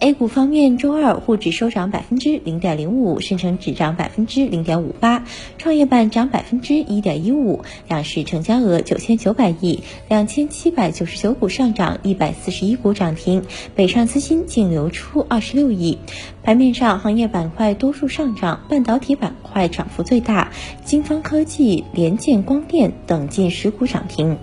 A 股方面，周二沪指收涨百分之零点零五，深成指涨百分之零点五八，创业板涨百分之一点一五。两市成交额九千九百亿，两千七百九十九股上涨，一百四十一股涨停，北上资金净流出二十六亿。盘面上，行业板块多数上涨，半导体板块涨幅最大，金方科技、联建光电等近十股涨停。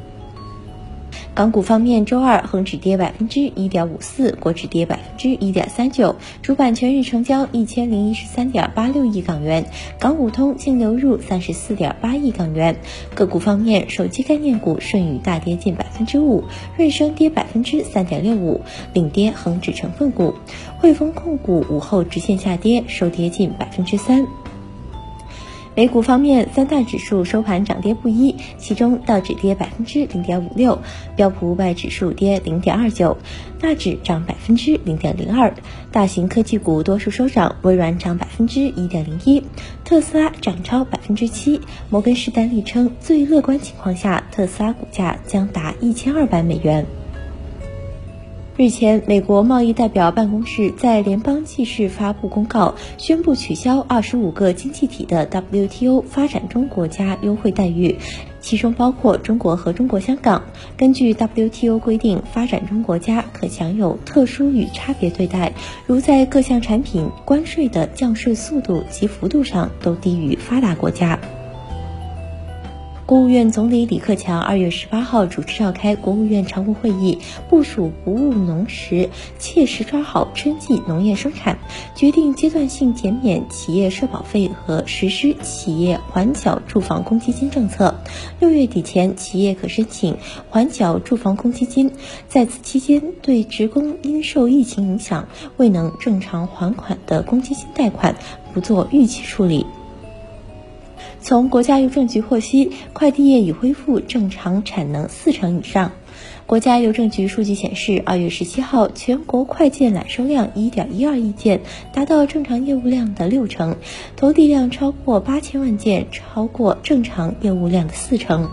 港股方面，周二恒指跌百分之一点五四，国指跌百分之一点三九，主板全日成交一千零一十三点八六亿港元，港股通净流入三十四点八亿港元。个股方面，手机概念股舜宇大跌近百分之五，瑞声跌百分之三点六五，领跌恒指成分股。汇丰控股午后直线下跌，收跌近百分之三。美股方面，三大指数收盘涨跌不一，其中道指跌百分之零点五六，标普五百指数跌零点二九，大指涨百分之零点零二。大型科技股多数收涨，微软涨百分之一点零一，特斯拉涨超百分之七。摩根士丹利称，最乐观情况下，特斯拉股价将达一千二百美元。日前，美国贸易代表办公室在联邦记事发布公告，宣布取消二十五个经济体的 WTO 发展中国家优惠待遇，其中包括中国和中国香港。根据 WTO 规定，发展中国家可享有特殊与差别对待，如在各项产品关税的降税速度及幅度上都低于发达国家。国务院总理李克强二月十八号主持召开国务院常务会议，部署不误农时，切实抓好春季农业生产，决定阶段性减免企业社保费和实施企业缓缴住房公积金政策。六月底前，企业可申请缓缴住房公积金。在此期间，对职工因受疫情影响未能正常还款的公积金贷款，不做逾期处理。从国家邮政局获悉，快递业已恢复正常产能四成以上。国家邮政局数据显示，二月十七号全国快件揽收量一点一二亿件，达到正常业务量的六成；投递量超过八千万件，超过正常业务量的四成。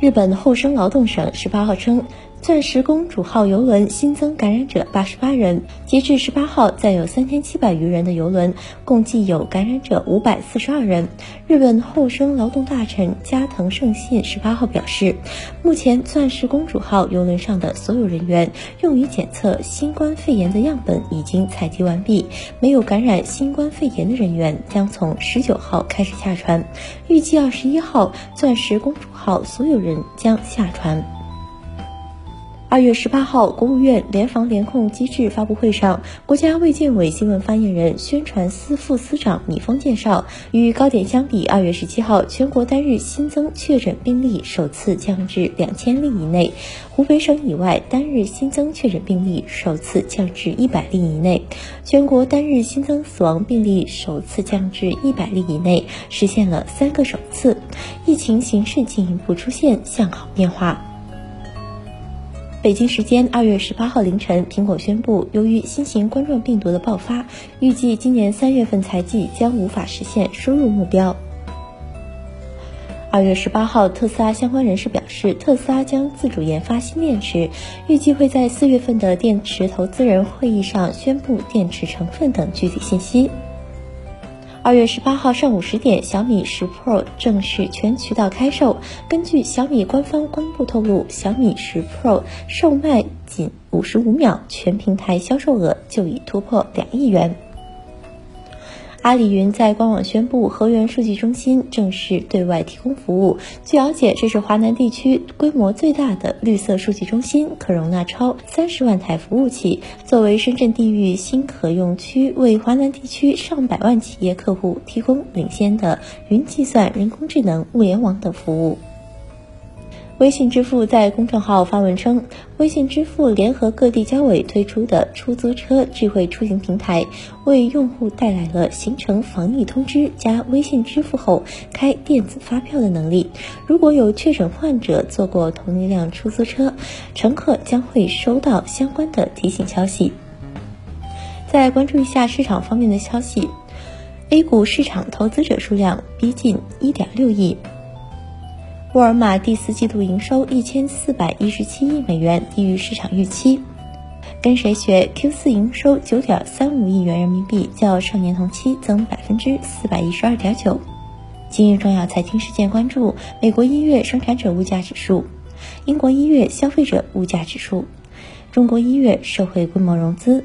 日本厚生劳动省十八号称。钻石公主号邮轮新增感染者八十八人，截至十八号，载有三千七百余人的邮轮共计有感染者五百四十二人。日本厚生劳动大臣加藤胜信十八号表示，目前钻石公主号邮轮上的所有人员用于检测新冠肺炎的样本已经采集完毕，没有感染新冠肺炎的人员将从十九号开始下船，预计二十一号钻石公主号所有人将下船。二月十八号，国务院联防联控机制发布会上，国家卫健委新闻发言人、宣传司副司长米峰介绍，与高点相比，二月十七号全国单日新增确诊病例首次降至两千例以内，湖北省以外单日新增确诊病例首次降至一百例以内，全国单日新增死亡病例首次降至一百例以内，实现了三个首次，疫情形势进一步出现向好变化。北京时间二月十八号凌晨，苹果宣布，由于新型冠状病毒的爆发，预计今年三月份财季将无法实现收入目标。二月十八号，特斯拉相关人士表示，特斯拉将自主研发新电池，预计会在四月份的电池投资人会议上宣布电池成分等具体信息。二月十八号上午十点，小米十 Pro 正式全渠道开售。根据小米官方公布透露，小米十 Pro 售卖仅五十五秒，全平台销售额就已突破两亿元。阿里云在官网宣布，河源数据中心正式对外提供服务。据了解，这是华南地区规模最大的绿色数据中心，可容纳超三十万台服务器，作为深圳地域新可用区，为华南地区上百万企业客户提供领先的云计算、人工智能、物联网等服务。微信支付在公众号发文称，微信支付联合各地交委推出的出租车智慧出行平台，为用户带来了形成防疫通知加微信支付后开电子发票的能力。如果有确诊患者坐过同一辆出租车，乘客将会收到相关的提醒消息。再关注一下市场方面的消息，A 股市场投资者数量逼近1.6亿。沃尔玛第四季度营收一千四百一十七亿美元，低于市场预期。跟谁学？Q 四营收九点三五亿元人民币，较上年同期增百分之四百一十二点九。今日重要财经事件关注：美国一月生产者物价指数，英国一月消费者物价指数，中国一月社会规模融资。